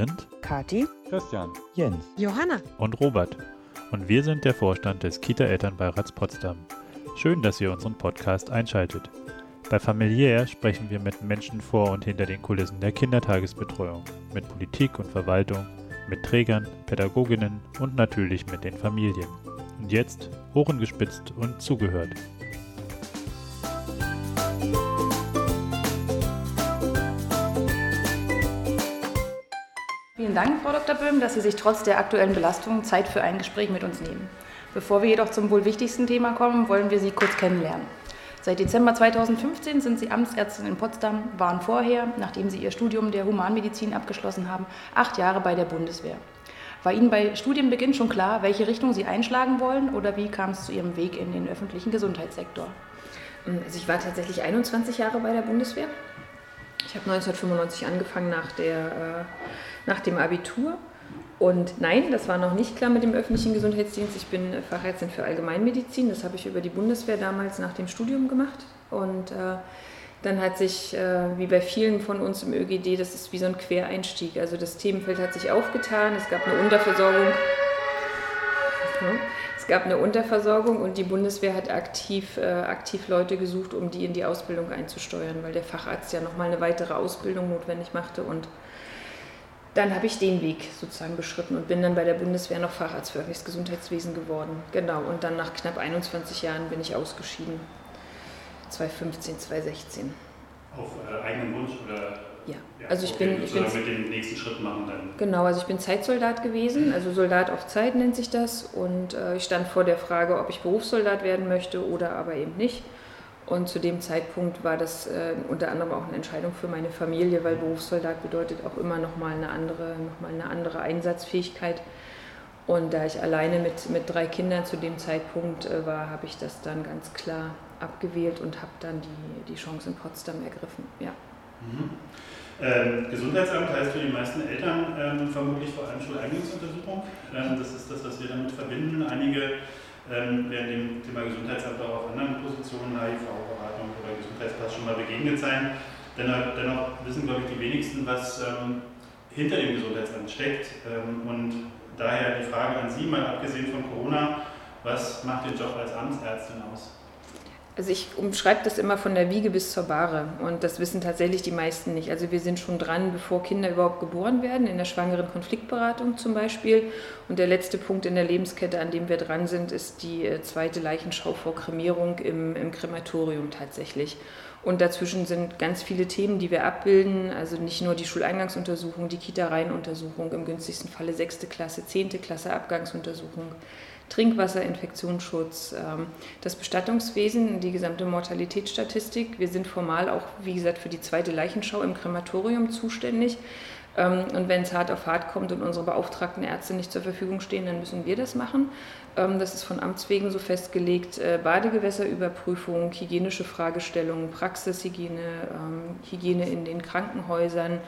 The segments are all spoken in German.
sind Kati, Christian, Jens, Johanna. und Robert und wir sind der Vorstand des Kita-Elternbeirats Potsdam. Schön, dass ihr unseren Podcast einschaltet. Bei Familiär sprechen wir mit Menschen vor und hinter den Kulissen der Kindertagesbetreuung, mit Politik und Verwaltung, mit Trägern, Pädagoginnen und natürlich mit den Familien. Und jetzt Ohren gespitzt und zugehört. Vielen Dank, Frau Dr. Böhm, dass Sie sich trotz der aktuellen Belastung Zeit für ein Gespräch mit uns nehmen. Bevor wir jedoch zum wohl wichtigsten Thema kommen, wollen wir Sie kurz kennenlernen. Seit Dezember 2015 sind Sie Amtsärztin in Potsdam, waren vorher, nachdem Sie Ihr Studium der Humanmedizin abgeschlossen haben, acht Jahre bei der Bundeswehr. War Ihnen bei Studienbeginn schon klar, welche Richtung Sie einschlagen wollen oder wie kam es zu Ihrem Weg in den öffentlichen Gesundheitssektor? Also ich war tatsächlich 21 Jahre bei der Bundeswehr. Ich habe 1995 angefangen nach, der, äh, nach dem Abitur. Und nein, das war noch nicht klar mit dem öffentlichen Gesundheitsdienst. Ich bin Fachärztin für Allgemeinmedizin. Das habe ich über die Bundeswehr damals nach dem Studium gemacht. Und äh, dann hat sich, äh, wie bei vielen von uns im ÖGD, das ist wie so ein Quereinstieg. Also das Themenfeld hat sich aufgetan. Es gab eine Unterversorgung. Es gab eine Unterversorgung und die Bundeswehr hat aktiv, äh, aktiv Leute gesucht, um die in die Ausbildung einzusteuern, weil der Facharzt ja nochmal eine weitere Ausbildung notwendig machte. Und dann habe ich den Weg sozusagen beschritten und bin dann bei der Bundeswehr noch Facharzt für öffentliches Gesundheitswesen geworden. Genau, und dann nach knapp 21 Jahren bin ich ausgeschieden. 2015, 2016. Auf äh, eigenen Wunsch oder? Ja, also ich bin. Ich bin mit dem nächsten Schritt machen dann. Genau, also ich bin Zeitsoldat gewesen, also Soldat auf Zeit nennt sich das. Und äh, ich stand vor der Frage, ob ich Berufssoldat werden möchte oder aber eben nicht. Und zu dem Zeitpunkt war das äh, unter anderem auch eine Entscheidung für meine Familie, weil Berufssoldat bedeutet auch immer nochmal eine andere, noch eine andere Einsatzfähigkeit. Und da ich alleine mit, mit drei Kindern zu dem Zeitpunkt äh, war, habe ich das dann ganz klar abgewählt und habe dann die, die Chance in Potsdam ergriffen. Ja. Mhm. Ähm, Gesundheitsamt heißt für die meisten Eltern ähm, vermutlich vor allem Schuleingangsuntersuchung. Ähm, das ist das, was wir damit verbinden. Einige ähm, werden dem Thema Gesundheitsamt auch auf anderen Positionen, HIV-Beratung oder Gesundheitspass schon mal begegnet sein. Dennoch, dennoch wissen, glaube ich, die wenigsten, was ähm, hinter dem Gesundheitsamt steckt. Ähm, und daher die Frage an Sie, mal abgesehen von Corona, was macht den Job als Amtsärztin aus? Also ich umschreibe das immer von der Wiege bis zur Bahre und das wissen tatsächlich die meisten nicht. Also wir sind schon dran, bevor Kinder überhaupt geboren werden, in der schwangeren Konfliktberatung zum Beispiel. Und der letzte Punkt in der Lebenskette, an dem wir dran sind, ist die äh, zweite Leichenschau vor Kremierung im, im Krematorium tatsächlich. Und dazwischen sind ganz viele Themen, die wir abbilden. Also nicht nur die Schuleingangsuntersuchung, die Kita-Reihenuntersuchung, im günstigsten Falle sechste Klasse, zehnte Klasse Abgangsuntersuchung, Trinkwasserinfektionsschutz, ähm, das Bestattungswesen, die gesamte Mortalitätsstatistik. Wir sind formal auch, wie gesagt, für die zweite Leichenschau im Krematorium zuständig. Ähm, und wenn es hart auf hart kommt und unsere beauftragten Ärzte nicht zur Verfügung stehen, dann müssen wir das machen. Ähm, das ist von Amts wegen so festgelegt. Äh, Badegewässerüberprüfung, hygienische Fragestellungen, Praxishygiene, Hygiene in den Krankenhäusern.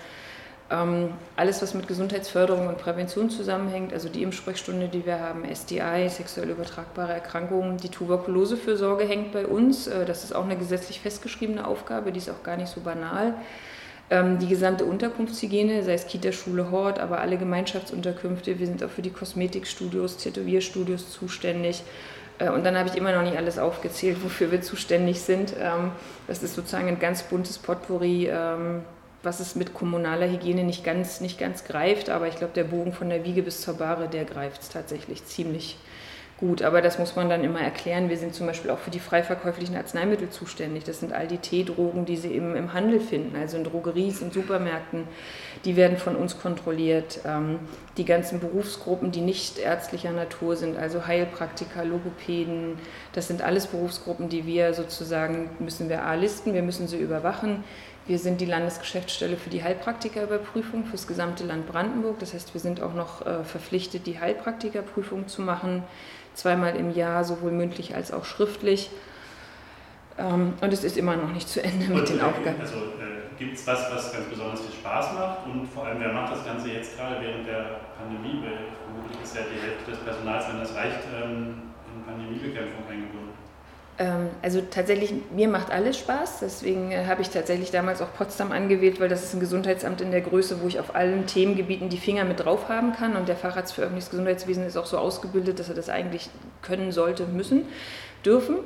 Ähm, alles, was mit Gesundheitsförderung und Prävention zusammenhängt, also die Impfsprechstunde, die wir haben, SDI, sexuell übertragbare Erkrankungen, die Tuberkulosefürsorge hängt bei uns. Äh, das ist auch eine gesetzlich festgeschriebene Aufgabe, die ist auch gar nicht so banal. Ähm, die gesamte Unterkunftshygiene, sei es Kita, Schule, Hort, aber alle Gemeinschaftsunterkünfte. Wir sind auch für die Kosmetikstudios, Tätowierstudios zuständig. Äh, und dann habe ich immer noch nicht alles aufgezählt, wofür wir zuständig sind. Ähm, das ist sozusagen ein ganz buntes Potpourri was es mit kommunaler Hygiene nicht ganz, nicht ganz greift, aber ich glaube, der Bogen von der Wiege bis zur Bahre, der greift es tatsächlich ziemlich gut. Aber das muss man dann immer erklären. Wir sind zum Beispiel auch für die frei verkäuflichen Arzneimittel zuständig. Das sind all die Teedrogen, die Sie eben im Handel finden, also in Drogeries, in Supermärkten. Die werden von uns kontrolliert. Ähm, die ganzen Berufsgruppen, die nicht ärztlicher Natur sind, also Heilpraktiker, Logopäden, das sind alles Berufsgruppen, die wir sozusagen, müssen wir A listen, wir müssen sie überwachen. Wir sind die Landesgeschäftsstelle für die Heilpraktikerüberprüfung für das gesamte Land Brandenburg. Das heißt, wir sind auch noch äh, verpflichtet, die Heilpraktikerprüfung zu machen, zweimal im Jahr, sowohl mündlich als auch schriftlich. Ähm, und es ist immer noch nicht zu Ende mit den Aufgaben. Also äh, gibt es was, was ganz besonders viel Spaß macht und vor allem, wer macht das Ganze jetzt gerade während der Pandemie? Weil vermutlich des Personals, wenn das reicht, ähm, in Pandemiebekämpfung eingebunden? Ähm, also tatsächlich, mir macht alles Spaß. Deswegen äh, habe ich tatsächlich damals auch Potsdam angewählt, weil das ist ein Gesundheitsamt in der Größe, wo ich auf allen Themengebieten die Finger mit drauf haben kann. Und der Facharzt für öffentliches Gesundheitswesen ist auch so ausgebildet, dass er das eigentlich können sollte, müssen, dürfen.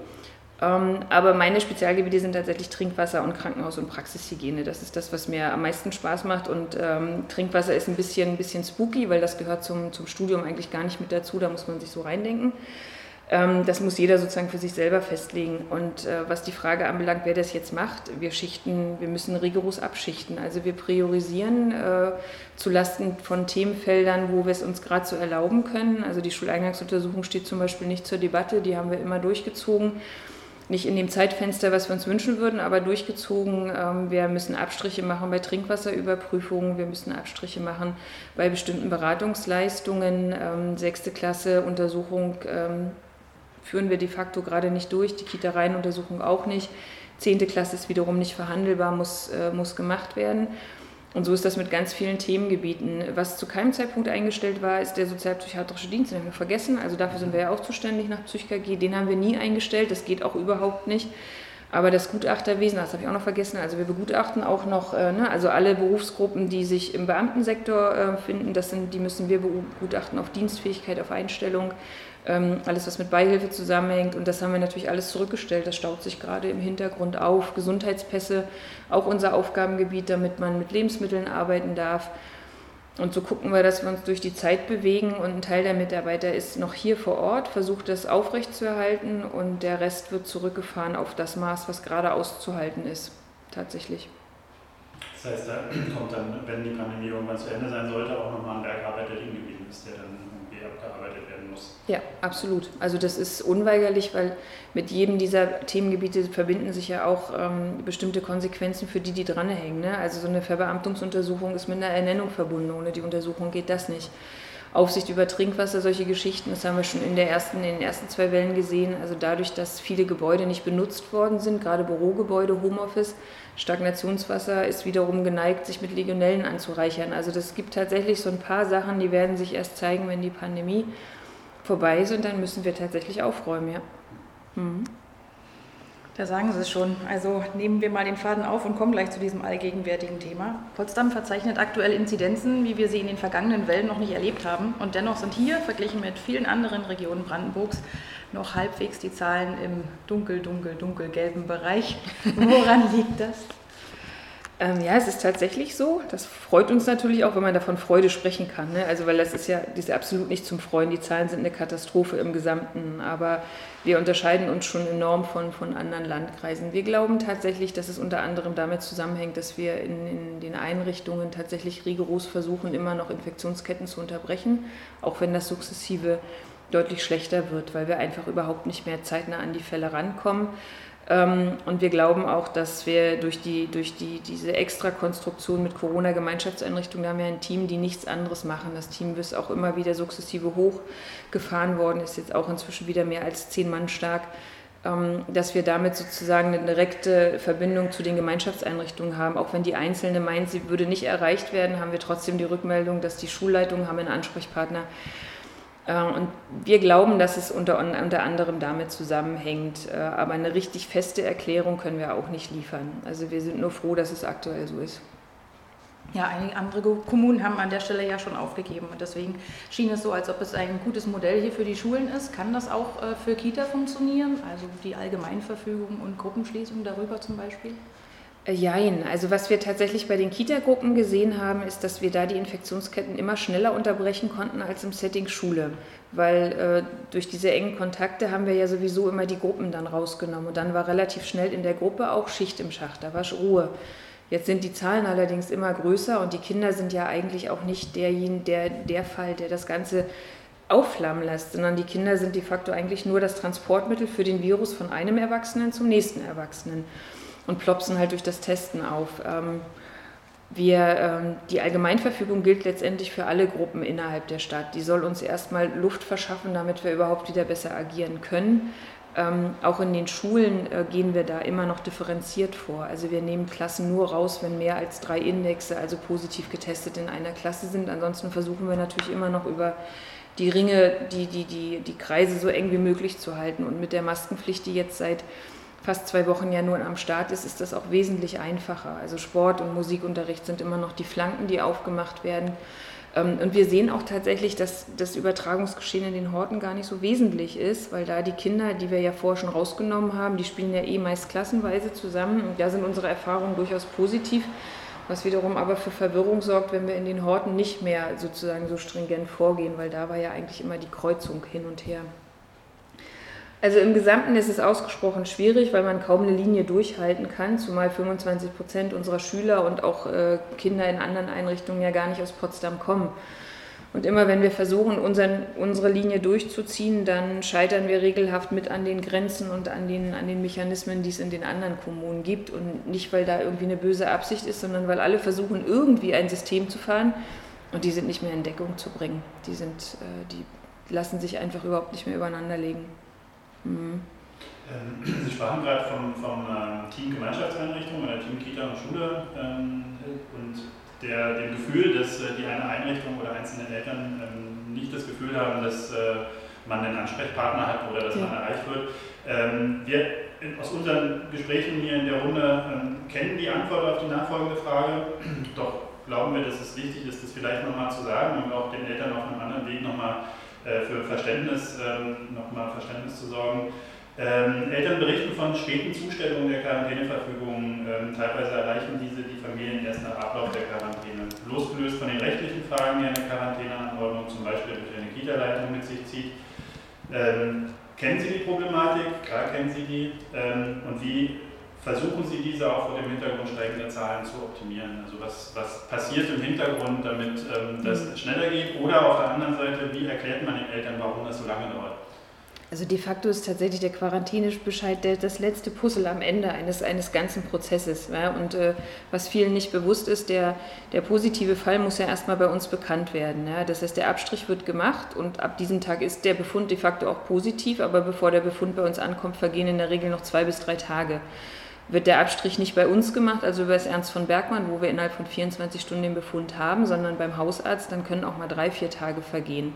Ähm, aber meine Spezialgebiete sind tatsächlich Trinkwasser und Krankenhaus- und Praxishygiene. Das ist das, was mir am meisten Spaß macht. Und ähm, Trinkwasser ist ein bisschen, ein bisschen spooky, weil das gehört zum, zum Studium eigentlich gar nicht mit dazu. Da muss man sich so reindenken. Ähm, das muss jeder sozusagen für sich selber festlegen. Und äh, was die Frage anbelangt, wer das jetzt macht, wir schichten, wir müssen rigoros abschichten. Also wir priorisieren äh, zulasten von Themenfeldern, wo wir es uns gerade so erlauben können. Also die Schuleingangsuntersuchung steht zum Beispiel nicht zur Debatte, die haben wir immer durchgezogen nicht in dem Zeitfenster, was wir uns wünschen würden, aber durchgezogen. Ähm, wir müssen Abstriche machen bei Trinkwasserüberprüfungen, wir müssen Abstriche machen bei bestimmten Beratungsleistungen. Ähm, sechste Klasse Untersuchung führen wir de facto gerade nicht durch, die Kita-Reihenuntersuchung auch nicht. Zehnte Klasse ist wiederum nicht verhandelbar, muss, äh, muss gemacht werden. Und so ist das mit ganz vielen Themengebieten. Was zu keinem Zeitpunkt eingestellt war, ist der sozialpsychiatrische Dienst. Den haben wir vergessen. Also dafür sind wir ja auch zuständig nach PsychKG. Den haben wir nie eingestellt. Das geht auch überhaupt nicht. Aber das Gutachterwesen, das habe ich auch noch vergessen. Also wir begutachten auch noch, äh, ne, also alle Berufsgruppen, die sich im Beamtensektor äh, finden, das sind, die müssen wir begutachten auf Dienstfähigkeit, auf Einstellung alles, was mit Beihilfe zusammenhängt. Und das haben wir natürlich alles zurückgestellt. Das staut sich gerade im Hintergrund auf. Gesundheitspässe, auch unser Aufgabengebiet, damit man mit Lebensmitteln arbeiten darf. Und so gucken wir, dass wir uns durch die Zeit bewegen und ein Teil der Mitarbeiter ist noch hier vor Ort, versucht das aufrechtzuerhalten und der Rest wird zurückgefahren auf das Maß, was gerade auszuhalten ist, tatsächlich. Das heißt, da kommt dann, wenn die Pandemie irgendwann zu Ende sein sollte, auch nochmal ein Bergarbeit, der liegen geblieben ist, der dann abgearbeitet werden muss. Ja, absolut. Also das ist unweigerlich, weil mit jedem dieser Themengebiete verbinden sich ja auch ähm, bestimmte Konsequenzen für die, die dranhängen. Ne? Also so eine Verbeamtungsuntersuchung ist mit einer Ernennung verbunden. Ohne die Untersuchung geht das nicht. Aufsicht über Trinkwasser, solche Geschichten, das haben wir schon in, der ersten, in den ersten zwei Wellen gesehen. Also dadurch, dass viele Gebäude nicht benutzt worden sind, gerade Bürogebäude, Homeoffice, Stagnationswasser ist wiederum geneigt, sich mit Legionellen anzureichern. Also das gibt tatsächlich so ein paar Sachen, die werden sich erst zeigen, wenn die Pandemie vorbei ist und dann müssen wir tatsächlich aufräumen, ja. Mhm. Da sagen Sie es schon. Also nehmen wir mal den Faden auf und kommen gleich zu diesem allgegenwärtigen Thema. Potsdam verzeichnet aktuell Inzidenzen, wie wir sie in den vergangenen Wellen noch nicht erlebt haben. Und dennoch sind hier, verglichen mit vielen anderen Regionen Brandenburgs, noch halbwegs die Zahlen im dunkel, dunkel, dunkelgelben Bereich. Woran liegt das? Ähm, ja, es ist tatsächlich so. Das freut uns natürlich auch, wenn man davon Freude sprechen kann. Ne? Also, weil das ist ja das ist absolut nicht zum Freuen. Die Zahlen sind eine Katastrophe im Gesamten. Aber wir unterscheiden uns schon enorm von, von anderen Landkreisen. Wir glauben tatsächlich, dass es unter anderem damit zusammenhängt, dass wir in, in den Einrichtungen tatsächlich rigoros versuchen, immer noch Infektionsketten zu unterbrechen, auch wenn das sukzessive deutlich schlechter wird, weil wir einfach überhaupt nicht mehr zeitnah an die Fälle rankommen. Ähm, und wir glauben auch, dass wir durch, die, durch die, diese Extrakonstruktion mit Corona-Gemeinschaftseinrichtungen, da haben wir ein Team, die nichts anderes machen. Das Team ist auch immer wieder sukzessive hochgefahren worden, ist jetzt auch inzwischen wieder mehr als zehn Mann stark, ähm, dass wir damit sozusagen eine direkte Verbindung zu den Gemeinschaftseinrichtungen haben. Auch wenn die Einzelne meint, sie würde nicht erreicht werden, haben wir trotzdem die Rückmeldung, dass die Schulleitungen haben einen Ansprechpartner äh, und wir glauben, dass es unter, unter anderem damit zusammenhängt. Äh, aber eine richtig feste Erklärung können wir auch nicht liefern. Also wir sind nur froh, dass es aktuell so ist. Ja, einige andere Kommunen haben an der Stelle ja schon aufgegeben. Und deswegen schien es so, als ob es ein gutes Modell hier für die Schulen ist. Kann das auch äh, für Kita funktionieren? Also die Allgemeinverfügung und Gruppenschließung darüber zum Beispiel? Jein. Also was wir tatsächlich bei den Kita-Gruppen gesehen haben, ist, dass wir da die Infektionsketten immer schneller unterbrechen konnten als im Setting Schule. Weil äh, durch diese engen Kontakte haben wir ja sowieso immer die Gruppen dann rausgenommen. Und dann war relativ schnell in der Gruppe auch Schicht im Schacht, da war Ruhe. Jetzt sind die Zahlen allerdings immer größer und die Kinder sind ja eigentlich auch nicht derjenige, der, der Fall, der das Ganze aufflammen lässt, sondern die Kinder sind de facto eigentlich nur das Transportmittel für den Virus von einem Erwachsenen zum nächsten Erwachsenen und plopsen halt durch das Testen auf. Ähm, wir, ähm, die Allgemeinverfügung gilt letztendlich für alle Gruppen innerhalb der Stadt. Die soll uns erstmal Luft verschaffen, damit wir überhaupt wieder besser agieren können. Ähm, auch in den Schulen äh, gehen wir da immer noch differenziert vor. Also wir nehmen Klassen nur raus, wenn mehr als drei Indexe, also positiv getestet in einer Klasse sind. Ansonsten versuchen wir natürlich immer noch über die Ringe, die, die, die, die Kreise so eng wie möglich zu halten. Und mit der Maskenpflicht, die jetzt seit fast zwei Wochen ja nur am Start ist, ist das auch wesentlich einfacher. Also Sport und Musikunterricht sind immer noch die Flanken, die aufgemacht werden. Ähm, und wir sehen auch tatsächlich, dass das Übertragungsgeschehen in den Horten gar nicht so wesentlich ist, weil da die Kinder, die wir ja vorher schon rausgenommen haben, die spielen ja eh meist klassenweise zusammen. Und da sind unsere Erfahrungen durchaus positiv, was wiederum aber für Verwirrung sorgt, wenn wir in den Horten nicht mehr sozusagen so stringent vorgehen, weil da war ja eigentlich immer die Kreuzung hin und her. Also im Gesamten ist es ausgesprochen schwierig, weil man kaum eine Linie durchhalten kann, zumal 25 Prozent unserer Schüler und auch äh, Kinder in anderen Einrichtungen ja gar nicht aus Potsdam kommen. Und immer wenn wir versuchen, unseren, unsere Linie durchzuziehen, dann scheitern wir regelhaft mit an den Grenzen und an den, an den Mechanismen, die es in den anderen Kommunen gibt. Und nicht, weil da irgendwie eine böse Absicht ist, sondern weil alle versuchen, irgendwie ein System zu fahren. Und die sind nicht mehr in Deckung zu bringen. Die, sind, äh, die lassen sich einfach überhaupt nicht mehr übereinander legen. Mhm. Sie sprachen gerade vom, vom ähm, Team Gemeinschaftseinrichtung oder Team Kita und Schule ähm, und der, dem Gefühl, dass äh, die eine Einrichtung oder einzelne Eltern ähm, nicht das Gefühl haben, dass äh, man einen Ansprechpartner hat oder dass ja. man erreicht wird. wir aus unseren Gesprächen hier in der Runde kennen die Antwort auf die nachfolgende Frage, doch glauben wir, dass es wichtig ist, das vielleicht nochmal zu sagen und auch den Eltern auf einem anderen Weg nochmal äh, für Verständnis, ähm, nochmal Verständnis zu sorgen. Ähm, Eltern berichten von späten Zustellungen der Quarantäneverfügung. Ähm, teilweise erreichen diese die Familien erst nach Ablauf der Quarantäne. Losgelöst von den rechtlichen Fragen, die eine Quarantäneanordnung zum Beispiel durch eine Kita-Leitung mit sich zieht. Ähm, kennen Sie die Problematik? Klar kennen Sie die. Ähm, und wie versuchen Sie diese auch vor dem Hintergrund steigender Zahlen zu optimieren? Also was, was passiert im Hintergrund, damit ähm, das mhm. schneller geht? Oder auf der anderen Seite, wie erklärt man den Eltern, warum das so lange dauert? Also de facto ist tatsächlich der Quarantänebescheid der, das letzte Puzzle am Ende eines, eines ganzen Prozesses. Ja? Und äh, was vielen nicht bewusst ist, der, der positive Fall muss ja erstmal bei uns bekannt werden. Ja? Das heißt, der Abstrich wird gemacht und ab diesem Tag ist der Befund de facto auch positiv, aber bevor der Befund bei uns ankommt, vergehen in der Regel noch zwei bis drei Tage wird der Abstrich nicht bei uns gemacht, also über das Ernst von Bergmann, wo wir innerhalb von 24 Stunden den Befund haben, sondern beim Hausarzt, dann können auch mal drei, vier Tage vergehen.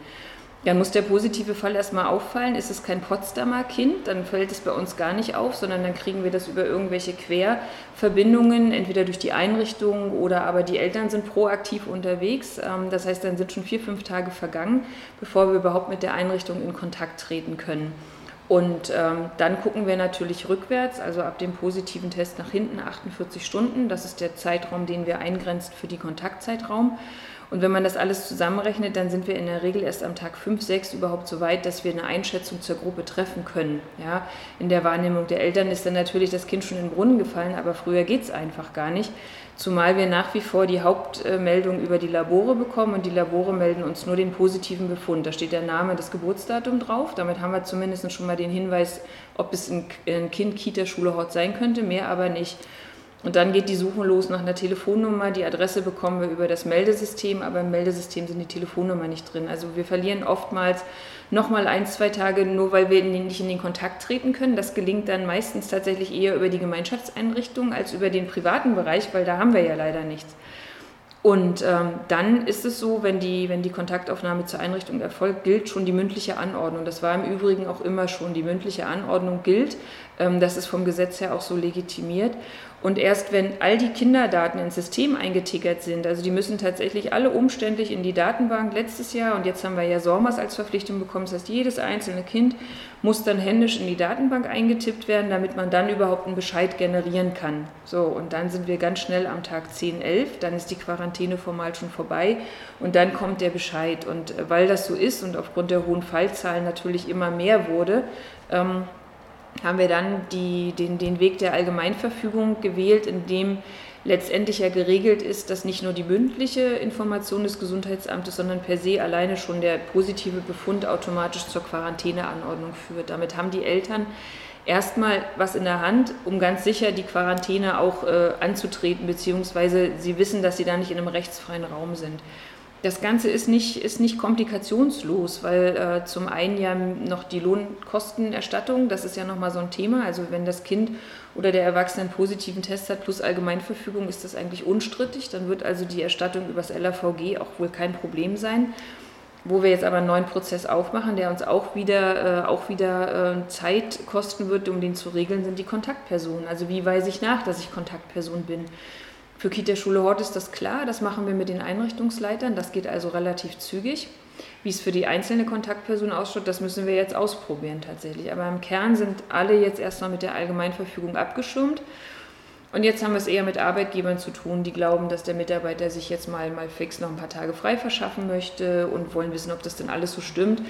Dann muss der positive Fall erstmal auffallen. Ist es kein Potsdamer Kind, dann fällt es bei uns gar nicht auf, sondern dann kriegen wir das über irgendwelche Querverbindungen, entweder durch die Einrichtung oder aber die Eltern sind proaktiv unterwegs. Ähm, das heißt, dann sind schon vier, fünf Tage vergangen, bevor wir überhaupt mit der Einrichtung in Kontakt treten können. Und ähm, dann gucken wir natürlich rückwärts, also ab dem positiven Test nach hinten 48 Stunden. Das ist der Zeitraum, den wir eingrenzt für die Kontaktzeitraum. Und wenn man das alles zusammenrechnet, dann sind wir in der Regel erst am Tag 5, 6 überhaupt so weit, dass wir eine Einschätzung zur Gruppe treffen können. Ja, in der Wahrnehmung der Eltern ist dann natürlich das Kind schon in den Brunnen gefallen, aber früher geht es einfach gar nicht. Zumal wir nach wie vor die Hauptmeldung über die Labore bekommen und die Labore melden uns nur den positiven Befund. Da steht der Name, das Geburtsdatum drauf. Damit haben wir zumindest schon mal den Hinweis, ob es ein Kind Kita Schule Hort sein könnte, mehr aber nicht. Und dann geht die Suche los nach einer Telefonnummer. Die Adresse bekommen wir über das Meldesystem, aber im Meldesystem sind die Telefonnummer nicht drin. Also wir verlieren oftmals nochmal ein, zwei Tage, nur weil wir nicht in den Kontakt treten können. Das gelingt dann meistens tatsächlich eher über die Gemeinschaftseinrichtung als über den privaten Bereich, weil da haben wir ja leider nichts. Und ähm, dann ist es so, wenn die, wenn die Kontaktaufnahme zur Einrichtung erfolgt, gilt schon die mündliche Anordnung. Das war im Übrigen auch immer schon. Die mündliche Anordnung gilt. Ähm, das ist vom Gesetz her auch so legitimiert. Und erst wenn all die Kinderdaten ins System eingetickert sind, also die müssen tatsächlich alle umständlich in die Datenbank letztes Jahr und jetzt haben wir ja SORMAS als Verpflichtung bekommen, das heißt jedes einzelne Kind muss dann händisch in die Datenbank eingetippt werden, damit man dann überhaupt einen Bescheid generieren kann. So, und dann sind wir ganz schnell am Tag 10, 11, dann ist die Quarantäne formal schon vorbei und dann kommt der Bescheid. Und äh, weil das so ist und aufgrund der hohen Fallzahlen natürlich immer mehr wurde, ähm, haben wir dann die, den, den Weg der Allgemeinverfügung gewählt, in dem letztendlich ja geregelt ist, dass nicht nur die mündliche Information des Gesundheitsamtes, sondern per se alleine schon der positive Befund automatisch zur Quarantäneanordnung führt. Damit haben die Eltern erstmal was in der Hand, um ganz sicher die Quarantäne auch äh, anzutreten, beziehungsweise sie wissen, dass sie da nicht in einem rechtsfreien Raum sind. Das Ganze ist nicht, ist nicht komplikationslos, weil äh, zum einen ja noch die Lohnkostenerstattung, das ist ja nochmal so ein Thema. Also wenn das Kind oder der Erwachsene einen positiven Test hat plus Allgemeinverfügung, ist das eigentlich unstrittig. Dann wird also die Erstattung übers LAVG auch wohl kein Problem sein. wo wir jetzt aber einen neuen Prozess aufmachen, der uns auch wieder, äh, auch wieder äh, Zeit kosten wird, um den zu regeln, sind die Kontaktpersonen. Also wie weise ich nach, dass ich Kontaktperson bin? Für Kita-Schule Hort ist das klar, das machen wir mit den Einrichtungsleitern, das geht also relativ zügig. Wie es für die einzelne Kontaktperson ausschaut, das müssen wir jetzt ausprobieren tatsächlich. Aber im Kern sind alle jetzt erstmal mit der Allgemeinverfügung abgeschirmt. Und jetzt haben wir es eher mit Arbeitgebern zu tun, die glauben, dass der Mitarbeiter sich jetzt mal, mal fix noch ein paar Tage frei verschaffen möchte und wollen wissen, ob das denn alles so stimmt.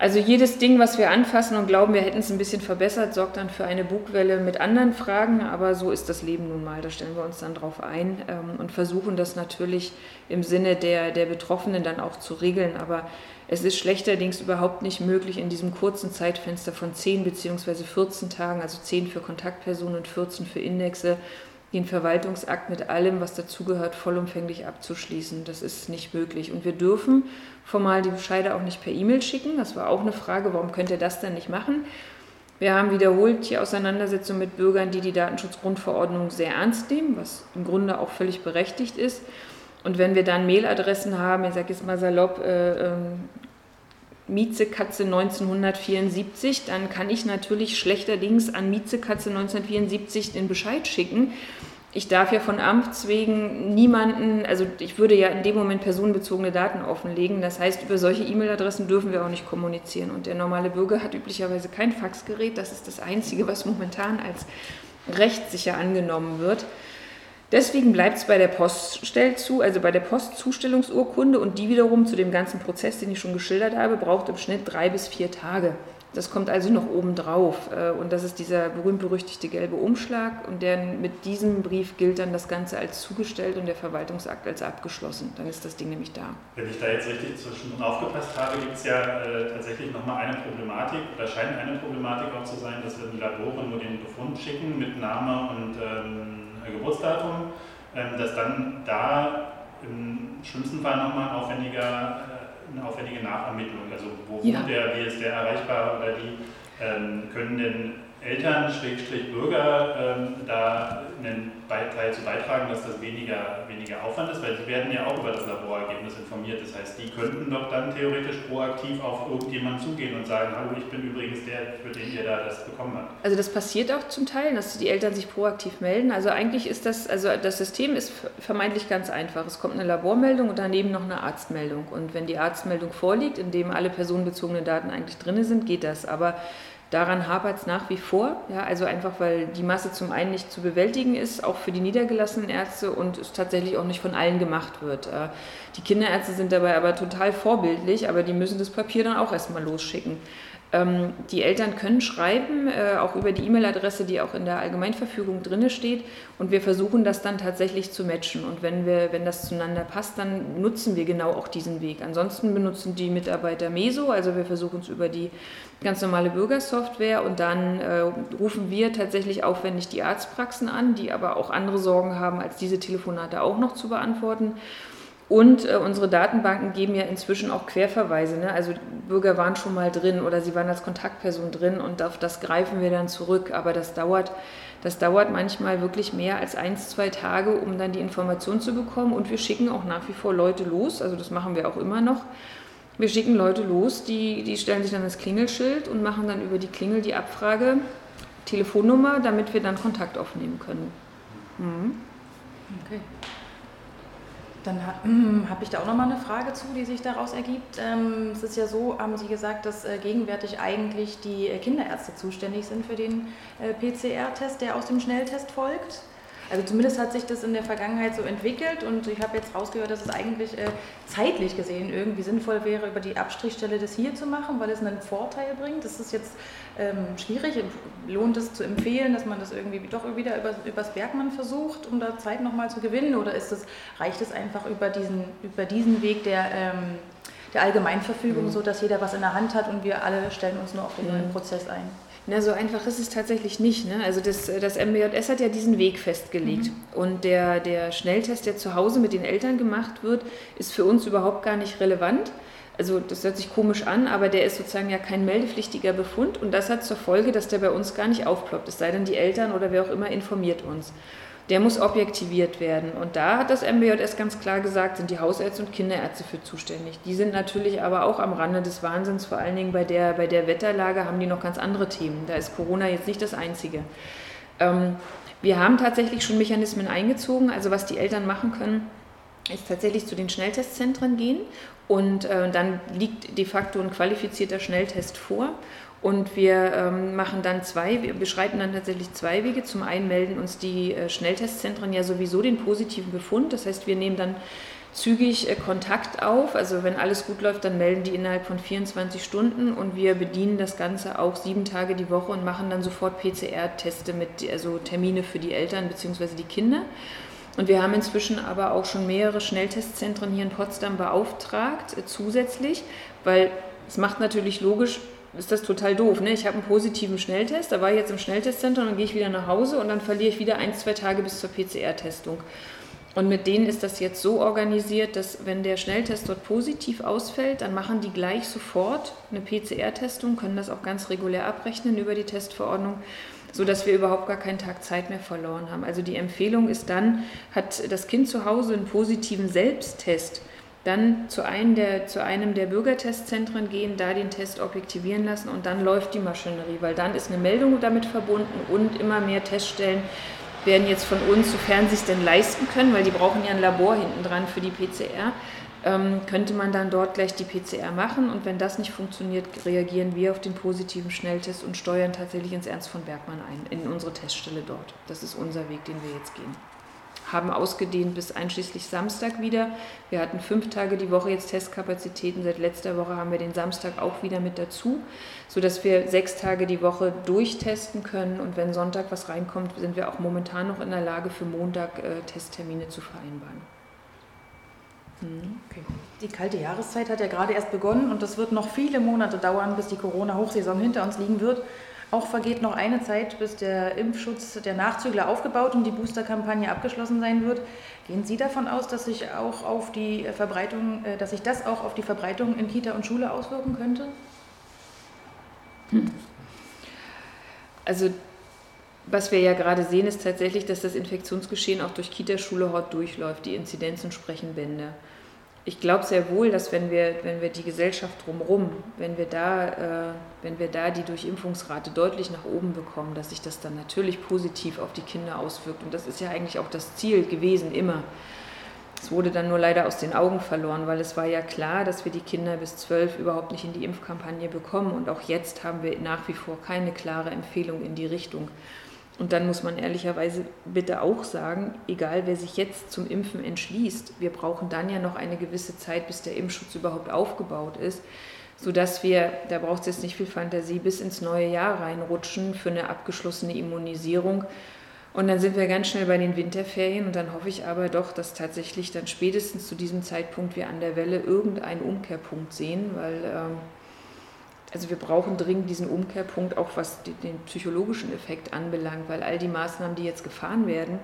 Also jedes Ding, was wir anfassen und glauben, wir hätten es ein bisschen verbessert, sorgt dann für eine Bugwelle mit anderen Fragen. Aber so ist das Leben nun mal. Da stellen wir uns dann drauf ein ähm, und versuchen das natürlich im Sinne der, der Betroffenen dann auch zu regeln. Aber es ist schlechterdings überhaupt nicht möglich, in diesem kurzen Zeitfenster von 10 bzw. 14 Tagen, also 10 für Kontaktpersonen und 14 für Indexe, den Verwaltungsakt mit allem, was dazugehört, vollumfänglich abzuschließen. Das ist nicht möglich. Und wir dürfen formal die Bescheide auch nicht per E-Mail schicken. Das war auch eine Frage, warum könnt ihr das denn nicht machen? Wir haben wiederholt die Auseinandersetzung mit Bürgern, die die Datenschutzgrundverordnung sehr ernst nehmen, was im Grunde auch völlig berechtigt ist. Und wenn wir dann Mailadressen haben, ich sage jetzt mal salopp, äh, äh, Mietzekatze 1974, dann kann ich natürlich schlechterdings an Mietzekatze 1974 den Bescheid schicken. Ich darf ja von Amts wegen niemanden, also ich würde ja in dem Moment personenbezogene Daten offenlegen. Das heißt, über solche E-Mail-Adressen dürfen wir auch nicht kommunizieren. Und der normale Bürger hat üblicherweise kein Faxgerät. Das ist das Einzige, was momentan als rechtssicher angenommen wird. Deswegen bleibt es bei der Poststellzu, also bei der Postzustellungsurkunde und die wiederum zu dem ganzen Prozess, den ich schon geschildert habe, braucht im Schnitt drei bis vier Tage. Das kommt also noch oben drauf. Äh, und das ist dieser berühmt-berüchtigte gelbe Umschlag. Und der, mit diesem Brief gilt dann das Ganze als zugestellt und der Verwaltungsakt als abgeschlossen. Dann ist das Ding nämlich da. Wenn ich da jetzt richtig zwischendrin aufgepasst habe, gibt es ja äh, tatsächlich nochmal eine Problematik, oder scheint eine Problematik auch zu sein, dass wir die Labore nur den Befund schicken mit Name und ähm, Geburtsdatum, ähm, dass dann da im schlimmsten Fall nochmal aufwendiger, äh, eine aufwendige Nachermittlung, also wo ja. der, wie ist der erreichbar oder die, ähm, können denn Eltern, Schrägstrich Bürger ähm, da einen Teil zu beitragen, dass das weniger, weniger Aufwand ist, weil sie werden ja auch über das Laborergebnis informiert. Das heißt, die könnten doch dann theoretisch proaktiv auf irgendjemanden zugehen und sagen, hallo, ich bin übrigens der, für den ihr da das bekommen habt. Also das passiert auch zum Teil, dass die Eltern sich proaktiv melden. Also eigentlich ist das, also das System ist vermeintlich ganz einfach. Es kommt eine Labormeldung und daneben noch eine Arztmeldung. Und wenn die Arztmeldung vorliegt, in dem alle personenbezogenen Daten eigentlich drin sind, geht das. Aber Daran hapert es nach wie vor, ja, also einfach weil die Masse zum einen nicht zu bewältigen ist, auch für die niedergelassenen Ärzte und es tatsächlich auch nicht von allen gemacht wird. Äh, die Kinderärzte sind dabei aber total vorbildlich, aber die müssen das Papier dann auch erstmal losschicken. Ähm, die Eltern können schreiben, äh, auch über die E-Mail-Adresse, die auch in der Allgemeinverfügung drin steht. Und wir versuchen das dann tatsächlich zu matchen. Und wenn, wir, wenn das zueinander passt, dann nutzen wir genau auch diesen Weg. Ansonsten benutzen die Mitarbeiter MESO, also wir versuchen es über die ganz normale Bürgersoftware. Und dann äh, rufen wir tatsächlich aufwendig die Arztpraxen an, die aber auch andere Sorgen haben, als diese Telefonate auch noch zu beantworten. Und äh, unsere Datenbanken geben ja inzwischen auch Querverweise. Ne? Also Bürger waren schon mal drin oder sie waren als Kontaktperson drin und auf das greifen wir dann zurück. Aber das dauert, das dauert manchmal wirklich mehr als eins, zwei Tage, um dann die Information zu bekommen. Und wir schicken auch nach wie vor Leute los. Also das machen wir auch immer noch. Wir schicken Leute los, die, die stellen sich dann das Klingelschild und machen dann über die Klingel die Abfrage, Telefonnummer, damit wir dann Kontakt aufnehmen können. Mhm. Okay. Dann hm, habe ich da auch noch mal eine Frage zu, die sich daraus ergibt. Ähm, es ist ja so, haben Sie gesagt, dass äh, gegenwärtig eigentlich die äh, Kinderärzte zuständig sind für den äh, PCR-Test, der aus dem Schnelltest folgt. Also zumindest hat sich das in der Vergangenheit so entwickelt und ich habe jetzt rausgehört, dass es eigentlich äh, zeitlich gesehen irgendwie sinnvoll wäre, über die Abstrichstelle das hier zu machen, weil es einen Vorteil bringt. Das ist jetzt ähm, schwierig. Lohnt es zu empfehlen, dass man das irgendwie doch wieder über, übers Bergmann versucht, um da Zeit nochmal zu gewinnen? Oder ist es, reicht es einfach über diesen, über diesen Weg der, ähm, der Allgemeinverfügung, mhm. so dass jeder was in der Hand hat und wir alle stellen uns nur auf den mhm. neuen Prozess ein? Na, so einfach ist es tatsächlich nicht. Ne? Also das, das MBJS hat ja diesen Weg festgelegt. Mhm. Und der, der Schnelltest, der zu Hause mit den Eltern gemacht wird, ist für uns überhaupt gar nicht relevant. Also das hört sich komisch an, aber der ist sozusagen ja kein meldepflichtiger Befund und das hat zur Folge, dass der bei uns gar nicht aufploppt. Es sei denn, die Eltern oder wer auch immer informiert uns. Der muss objektiviert werden. Und da hat das MBJS ganz klar gesagt, sind die Hausärzte und Kinderärzte für zuständig. Die sind natürlich aber auch am Rande des Wahnsinns, vor allen Dingen bei der, bei der Wetterlage haben die noch ganz andere Themen. Da ist Corona jetzt nicht das Einzige. Ähm, wir haben tatsächlich schon Mechanismen eingezogen, also was die Eltern machen können, ist tatsächlich zu den Schnelltestzentren gehen und äh, dann liegt de facto ein qualifizierter Schnelltest vor und wir ähm, machen dann zwei, wir beschreiten dann tatsächlich zwei Wege. Zum einen melden uns die äh, Schnelltestzentren ja sowieso den positiven Befund. Das heißt, wir nehmen dann zügig äh, Kontakt auf. Also wenn alles gut läuft, dann melden die innerhalb von 24 Stunden und wir bedienen das Ganze auch sieben Tage die Woche und machen dann sofort PCR-Teste mit, also Termine für die Eltern bzw. die Kinder. Und wir haben inzwischen aber auch schon mehrere Schnelltestzentren hier in Potsdam beauftragt, äh, zusätzlich, weil es macht natürlich logisch, ist das total doof. Ne? Ich habe einen positiven Schnelltest, da war ich jetzt im Schnelltestzentrum, dann gehe ich wieder nach Hause und dann verliere ich wieder ein, zwei Tage bis zur PCR-Testung. Und mit denen ist das jetzt so organisiert, dass wenn der Schnelltest dort positiv ausfällt, dann machen die gleich sofort eine PCR-Testung, können das auch ganz regulär abrechnen über die Testverordnung, sodass wir überhaupt gar keinen Tag Zeit mehr verloren haben. Also die Empfehlung ist dann, hat das Kind zu Hause einen positiven Selbsttest, dann zu einem, der, zu einem der Bürgertestzentren gehen, da den Test objektivieren lassen und dann läuft die Maschinerie, weil dann ist eine Meldung damit verbunden und immer mehr Teststellen werden jetzt von uns, sofern sie es denn leisten können, weil die brauchen ja ein Labor hinten dran für die PCR, ähm, könnte man dann dort gleich die PCR machen und wenn das nicht funktioniert, reagieren wir auf den positiven Schnelltest und steuern tatsächlich ins Ernst von Bergmann ein, in unsere Teststelle dort. Das ist unser Weg, den wir jetzt gehen haben ausgedehnt bis einschließlich Samstag wieder. Wir hatten fünf Tage die Woche jetzt Testkapazitäten. Seit letzter Woche haben wir den Samstag auch wieder mit dazu, sodass wir sechs Tage die Woche durchtesten können. Und wenn Sonntag was reinkommt, sind wir auch momentan noch in der Lage, für Montag äh, Testtermine zu vereinbaren. Hm, okay. Die kalte Jahreszeit hat ja gerade erst begonnen und das wird noch viele Monate dauern, bis die Corona-Hochsaison hinter uns liegen wird. Auch vergeht noch eine Zeit, bis der Impfschutz der Nachzügler aufgebaut und die Boosterkampagne abgeschlossen sein wird. Gehen Sie davon aus, dass sich auch auf die Verbreitung, äh, dass sich das auch auf die Verbreitung in Kita und Schule auswirken könnte? Hm. Also was wir ja gerade sehen, ist tatsächlich, dass das Infektionsgeschehen auch durch Kita-Schule Hort durchläuft. Die Inzidenzen sprechen Bände ich glaube sehr wohl, dass wenn wir, wenn wir die Gesellschaft drumherum, wenn wir, da, äh, wenn wir da die Durchimpfungsrate deutlich nach oben bekommen, dass sich das dann natürlich positiv auf die Kinder auswirkt. Und das ist ja eigentlich auch das Ziel gewesen, immer. Es wurde dann nur leider aus den Augen verloren, weil es war ja klar, dass wir die Kinder bis zwölf überhaupt nicht in die Impfkampagne bekommen. Und auch jetzt haben wir nach wie vor keine klare Empfehlung in die Richtung. Und dann muss man ehrlicherweise bitte auch sagen, egal wer sich jetzt zum Impfen entschließt, wir brauchen dann ja noch eine gewisse Zeit, bis der Impfschutz überhaupt aufgebaut ist, sodass wir, da braucht es jetzt nicht viel Fantasie, bis ins neue Jahr reinrutschen für eine abgeschlossene Immunisierung. Und dann sind wir ganz schnell bei den Winterferien und dann hoffe ich aber doch, dass tatsächlich dann spätestens zu diesem Zeitpunkt wir an der Welle irgendeinen Umkehrpunkt sehen, weil ähm, also wir brauchen dringend diesen Umkehrpunkt, auch was den psychologischen Effekt anbelangt, weil all die Maßnahmen, die jetzt gefahren werden,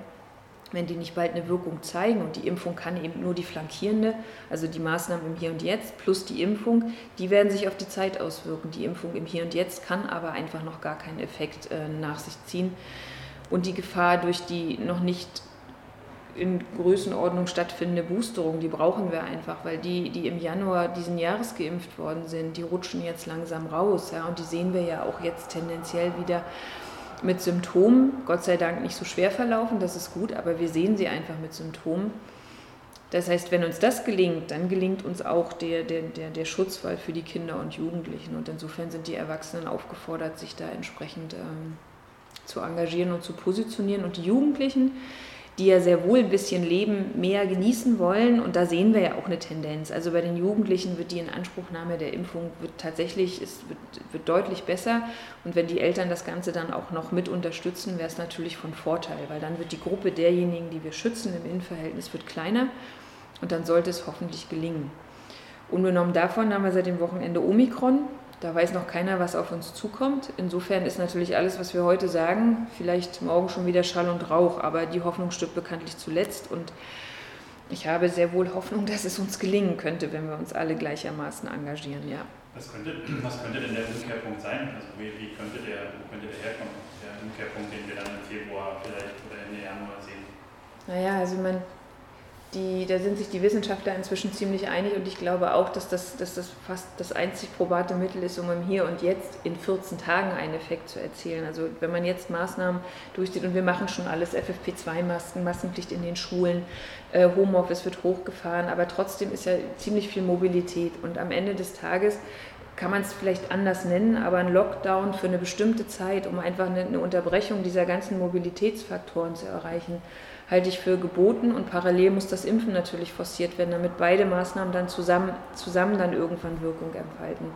wenn die nicht bald eine Wirkung zeigen und die Impfung kann eben nur die flankierende, also die Maßnahmen im Hier und Jetzt plus die Impfung, die werden sich auf die Zeit auswirken. Die Impfung im Hier und Jetzt kann aber einfach noch gar keinen Effekt äh, nach sich ziehen. Und die Gefahr durch die noch nicht in Größenordnung stattfindende Boosterung, die brauchen wir einfach, weil die, die im Januar diesen Jahres geimpft worden sind, die rutschen jetzt langsam raus. Ja, und die sehen wir ja auch jetzt tendenziell wieder mit Symptomen, Gott sei Dank nicht so schwer verlaufen, das ist gut, aber wir sehen sie einfach mit Symptomen. Das heißt, wenn uns das gelingt, dann gelingt uns auch der, der, der, der Schutzwall für die Kinder und Jugendlichen. Und insofern sind die Erwachsenen aufgefordert, sich da entsprechend ähm, zu engagieren und zu positionieren. Und die Jugendlichen, die ja sehr wohl ein bisschen Leben mehr genießen wollen. Und da sehen wir ja auch eine Tendenz. Also bei den Jugendlichen wird die Inanspruchnahme der Impfung wird tatsächlich, es wird, wird deutlich besser. Und wenn die Eltern das Ganze dann auch noch mit unterstützen, wäre es natürlich von Vorteil, weil dann wird die Gruppe derjenigen, die wir schützen im Innenverhältnis, wird kleiner. Und dann sollte es hoffentlich gelingen. Unbenommen davon haben wir seit dem Wochenende Omikron. Da weiß noch keiner, was auf uns zukommt. Insofern ist natürlich alles, was wir heute sagen, vielleicht morgen schon wieder Schall und Rauch, aber die Hoffnung stirbt bekanntlich zuletzt und ich habe sehr wohl Hoffnung, dass es uns gelingen könnte, wenn wir uns alle gleichermaßen engagieren, ja. Was könnte, was könnte denn der Umkehrpunkt sein? Also wie, wie könnte, der, könnte der herkommen, der Umkehrpunkt, den wir dann im Februar vielleicht oder Ende Januar sehen? Naja, also man, die, da sind sich die Wissenschaftler inzwischen ziemlich einig und ich glaube auch, dass das, dass das fast das einzig probate Mittel ist, um im Hier und Jetzt in 14 Tagen einen Effekt zu erzielen. Also wenn man jetzt Maßnahmen durchzieht und wir machen schon alles, FFP2-Masken, Maskenpflicht in den Schulen, äh, Homeoffice wird hochgefahren, aber trotzdem ist ja ziemlich viel Mobilität und am Ende des Tages kann man es vielleicht anders nennen, aber ein Lockdown für eine bestimmte Zeit, um einfach eine, eine Unterbrechung dieser ganzen Mobilitätsfaktoren zu erreichen, halte ich für geboten und parallel muss das Impfen natürlich forciert werden, damit beide Maßnahmen dann zusammen, zusammen dann irgendwann Wirkung entfalten.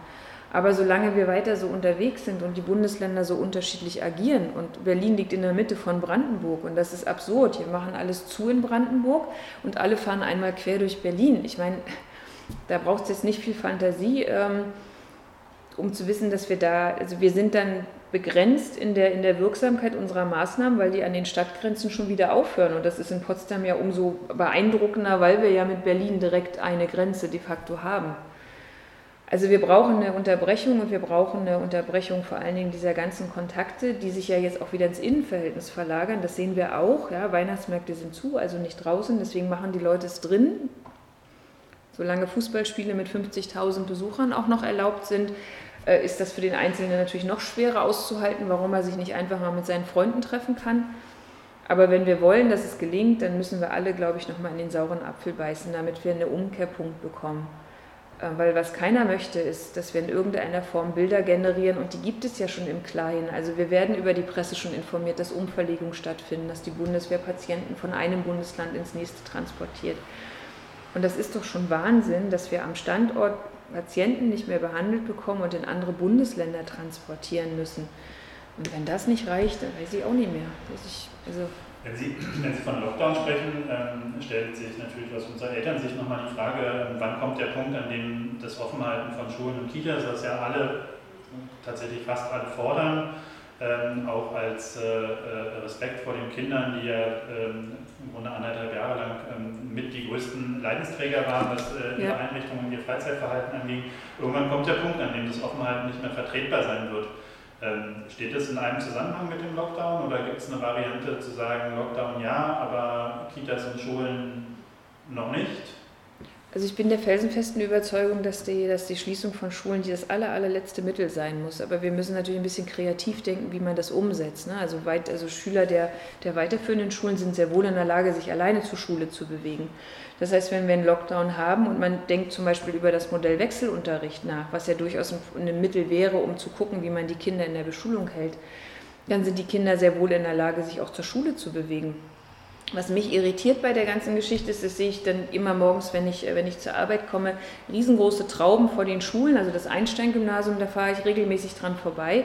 Aber solange wir weiter so unterwegs sind und die Bundesländer so unterschiedlich agieren und Berlin liegt in der Mitte von Brandenburg und das ist absurd, wir machen alles zu in Brandenburg und alle fahren einmal quer durch Berlin. Ich meine, da braucht es jetzt nicht viel Fantasie, ähm, um zu wissen, dass wir da, also wir sind dann begrenzt in der, in der Wirksamkeit unserer Maßnahmen, weil die an den Stadtgrenzen schon wieder aufhören. Und das ist in Potsdam ja umso beeindruckender, weil wir ja mit Berlin direkt eine Grenze de facto haben. Also wir brauchen eine Unterbrechung und wir brauchen eine Unterbrechung vor allen Dingen dieser ganzen Kontakte, die sich ja jetzt auch wieder ins Innenverhältnis verlagern. Das sehen wir auch. Ja, Weihnachtsmärkte sind zu, also nicht draußen. Deswegen machen die Leute es drin. Solange Fußballspiele mit 50.000 Besuchern auch noch erlaubt sind, ist das für den Einzelnen natürlich noch schwerer auszuhalten, warum er sich nicht einfach mal mit seinen Freunden treffen kann. Aber wenn wir wollen, dass es gelingt, dann müssen wir alle, glaube ich, nochmal in den sauren Apfel beißen, damit wir einen Umkehrpunkt bekommen. Äh, weil was keiner möchte, ist, dass wir in irgendeiner Form Bilder generieren und die gibt es ja schon im Kleinen. Also wir werden über die Presse schon informiert, dass Umverlegungen stattfinden, dass die Bundeswehr Patienten von einem Bundesland ins nächste transportiert. Und das ist doch schon Wahnsinn, dass wir am Standort Patienten nicht mehr behandelt bekommen und in andere Bundesländer transportieren müssen. Und wenn das nicht reicht, dann weiß ich auch nicht mehr. Ich, also wenn Sie, wenn Sie von Lockdown sprechen, ähm, stellt sich natürlich aus unserer Elternsicht nochmal die Frage, ähm, wann kommt der Punkt, an dem das Offenhalten von Schulen und Kitas, das ja alle, tatsächlich fast alle fordern, ähm, auch als äh, äh, Respekt vor den Kindern, die ja ähm, im Grunde anderthalb Jahre lang ähm, mit die größten Leidensträger waren, was äh, ihre ja. Einrichtungen und ihr Freizeitverhalten anging. Irgendwann kommt der Punkt, an dem das Offenhalten nicht mehr vertretbar sein wird. Ähm, steht das in einem Zusammenhang mit dem Lockdown oder gibt es eine Variante zu sagen, Lockdown ja, aber Kitas und Schulen noch nicht? Also ich bin der felsenfesten Überzeugung, dass die, dass die Schließung von Schulen das aller, allerletzte Mittel sein muss. Aber wir müssen natürlich ein bisschen kreativ denken, wie man das umsetzt. Ne? Also, weit, also Schüler der, der weiterführenden Schulen sind sehr wohl in der Lage, sich alleine zur Schule zu bewegen. Das heißt, wenn wir einen Lockdown haben und man denkt zum Beispiel über das Modell Wechselunterricht nach, was ja durchaus ein, ein Mittel wäre, um zu gucken, wie man die Kinder in der Beschulung hält, dann sind die Kinder sehr wohl in der Lage, sich auch zur Schule zu bewegen. Was mich irritiert bei der ganzen Geschichte ist, das sehe ich dann immer morgens, wenn ich, wenn ich zur Arbeit komme, riesengroße Trauben vor den Schulen, also das Einstein-Gymnasium, da fahre ich regelmäßig dran vorbei.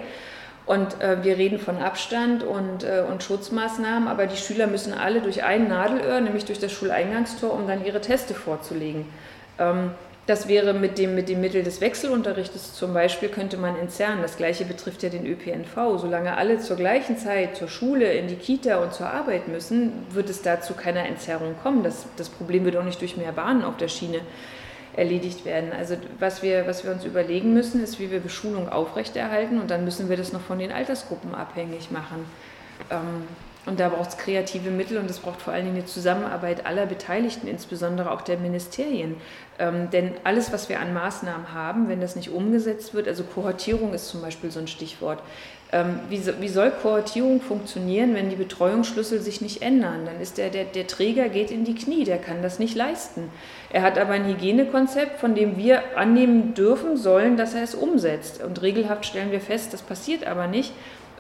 Und äh, wir reden von Abstand und, äh, und Schutzmaßnahmen, aber die Schüler müssen alle durch ein Nadelöhr, nämlich durch das Schuleingangstor, um dann ihre Teste vorzulegen. Ähm, das wäre mit dem, mit dem Mittel des Wechselunterrichtes zum Beispiel, könnte man entzerren. Das gleiche betrifft ja den ÖPNV. Solange alle zur gleichen Zeit zur Schule, in die Kita und zur Arbeit müssen, wird es dazu keiner Entzerrung kommen. Das, das Problem wird auch nicht durch mehr Bahnen auf der Schiene erledigt werden. Also was wir, was wir uns überlegen müssen, ist, wie wir Beschulung aufrechterhalten und dann müssen wir das noch von den Altersgruppen abhängig machen. Ähm, und da braucht es kreative Mittel und es braucht vor allen Dingen eine Zusammenarbeit aller Beteiligten, insbesondere auch der Ministerien. Ähm, denn alles, was wir an Maßnahmen haben, wenn das nicht umgesetzt wird, also Kohortierung ist zum Beispiel so ein Stichwort. Ähm, wie, wie, soll Kohortierung funktionieren, wenn die Betreuungsschlüssel sich nicht ändern? Dann ist der, der, der Träger geht in die Knie, der kann das nicht leisten. Er hat aber ein Hygienekonzept, von dem wir annehmen dürfen sollen, dass er es umsetzt. Und regelhaft stellen wir fest, das passiert aber nicht.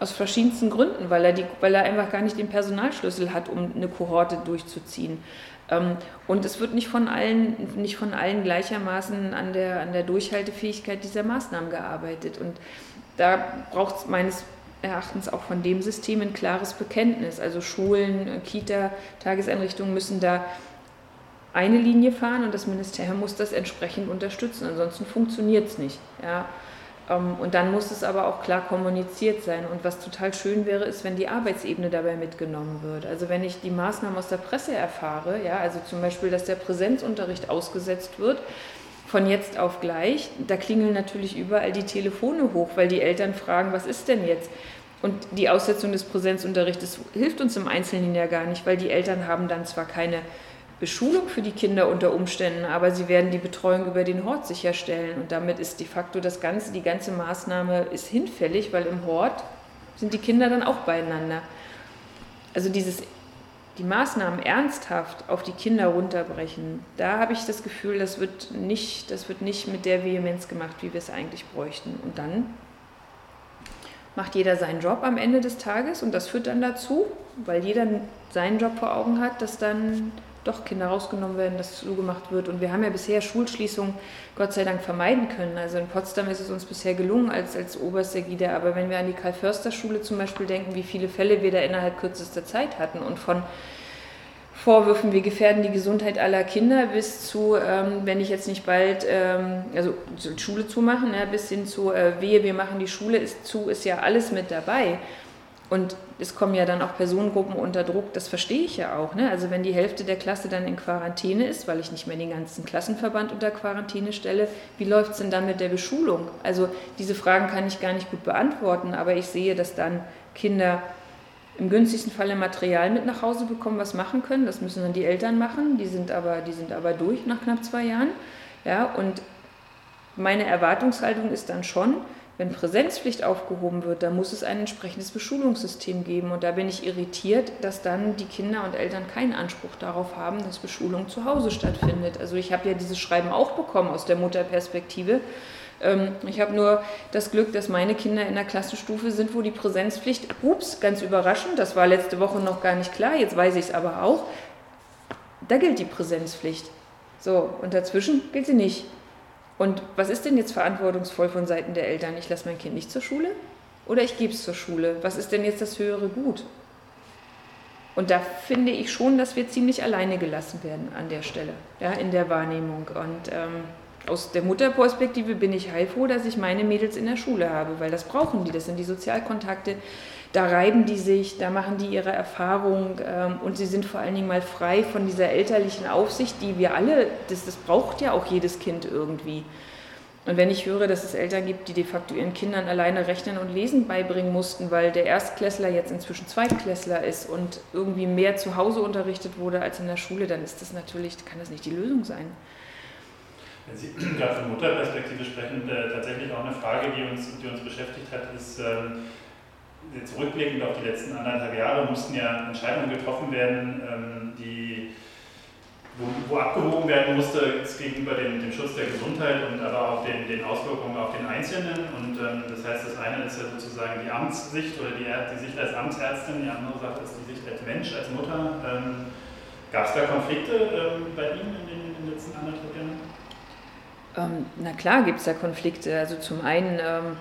Aus verschiedensten Gründen, weil er, die, weil er einfach gar nicht den Personalschlüssel hat, um eine Kohorte durchzuziehen. Ähm, und es wird nicht von allen, nicht von allen gleichermaßen an der, an der Durchhaltefähigkeit dieser Maßnahmen gearbeitet. Und da braucht es meines Erachtens auch von dem System ein klares Bekenntnis. Also Schulen, Kita, Tageseinrichtungen müssen da eine Linie fahren und das Ministerium muss das entsprechend unterstützen. Ansonsten funktioniert es nicht. Ja. Ähm, und dann muss es aber auch klar kommuniziert sein. Und was total schön wäre, ist, wenn die Arbeitsebene dabei mitgenommen wird. Also wenn ich die Maßnahmen aus der Presse erfahre, ja, also zum Beispiel, dass der Präsenzunterricht ausgesetzt wird, von jetzt auf gleich, da klingeln natürlich überall die Telefone hoch, weil die Eltern fragen, was ist denn jetzt? Und die Aussetzung des Präsenzunterrichtes hilft uns im Einzelnen ja gar nicht, weil die Eltern haben dann zwar keine Beschulung für die Kinder unter Umständen, aber sie werden die Betreuung über den Hort sicherstellen. Und damit ist de facto das Ganze, die ganze Maßnahme ist hinfällig, weil im Hort sind die Kinder dann auch beieinander. Also dieses, die Maßnahmen ernsthaft auf die Kinder runterbrechen, da habe ich das Gefühl, das wird nicht, das wird nicht mit der Vehemenz gemacht, wie wir es eigentlich bräuchten. Und dann macht jeder seinen Job am Ende des Tages und das führt dann dazu, weil jeder seinen Job vor Augen hat, dass dann doch Kinder rausgenommen werden, dass so gemacht wird. Und wir haben ja bisher Schulschließungen Gott sei Dank vermeiden können. Also in Potsdam ist es uns bisher gelungen als, als oberste Gide. Aber wenn wir an die Karl-Förster-Schule zum Beispiel denken, wie viele Fälle wir da innerhalb kürzester Zeit hatten und von Vorwürfen, wir gefährden die Gesundheit aller Kinder, bis zu, ähm, wenn ich jetzt nicht bald, ähm, also Schule zumachen, ja, bis hin zu, äh, wehe, wir machen die Schule ist zu, ist ja alles mit dabei. Und es kommen ja dann auch Personengruppen unter Druck, das verstehe ich ja auch. Ne? Also wenn die Hälfte der Klasse dann in Quarantäne ist, weil ich nicht mehr den ganzen Klassenverband unter Quarantäne stelle, wie läuft es denn dann mit der Beschulung? Also diese Fragen kann ich gar nicht gut beantworten, aber ich sehe, dass dann Kinder im günstigsten Falle Material mit nach Hause bekommen, was machen können. Das müssen dann die Eltern machen. Die sind aber, die sind aber durch nach knapp zwei Jahren. Ja, und meine Erwartungshaltung ist dann schon, wenn Präsenzpflicht aufgehoben wird, dann muss es ein entsprechendes Beschulungssystem geben. Und da bin ich irritiert, dass dann die Kinder und Eltern keinen Anspruch darauf haben, dass Beschulung zu Hause stattfindet. Also ich habe ja dieses Schreiben auch bekommen aus der Mutterperspektive. Ähm, ich habe nur das Glück, dass meine Kinder in der Klassenstufe sind, wo die Präsenzpflicht, ups, ganz überraschend, das war letzte Woche noch gar nicht klar, jetzt weiß ich es aber auch, da gilt die Präsenzpflicht. So, und dazwischen gilt sie nicht. Und was ist denn jetzt verantwortungsvoll von Seiten der Eltern? Ich lasse mein Kind nicht zur Schule oder ich gebe es zur Schule? Was ist denn jetzt das höhere Gut? Und da finde ich schon, dass wir ziemlich alleine gelassen werden an der Stelle, ja, in der Wahrnehmung. Und ähm, aus der Mutterperspektive bin ich heilfroh, dass ich meine Mädels in der Schule habe, weil das brauchen die, das sind die Sozialkontakte, da reiben die sich, da machen die ihre Erfahrung ähm, und sie sind vor allen Dingen mal frei von dieser elterlichen Aufsicht, die wir alle, das, das braucht ja auch jedes Kind irgendwie. Und wenn ich höre, dass es Eltern gibt, die de facto ihren Kindern alleine Rechnen und Lesen beibringen mussten, weil der Erstklässler jetzt inzwischen Zweitklässler ist und irgendwie mehr zu Hause unterrichtet wurde als in der Schule, dann ist das natürlich, kann das nicht die Lösung sein. Wenn Sie gerade von Mutterperspektive sprechen, äh, tatsächlich auch eine Frage, die uns, die uns beschäftigt hat, ist, ähm, zurückblickend auf die letzten anderthalb Jahre mussten ja Entscheidungen getroffen werden, ähm, die, wo, wo, abgewogen werden musste gegenüber dem, dem, Schutz der Gesundheit und aber auch den, den Auswirkungen auf den Einzelnen. Und ähm, das heißt, das eine ist ja sozusagen die Amtssicht oder die, die Sicht als Amtsärztin, die andere Sache ist die Sicht als Mensch, als Mutter. Ähm, Gab es da Konflikte ähm, bei Ihnen in den, in den letzten anderthalb Jahren? Ähm, na klar gibt es da Konflikte. Also zum einen ähm,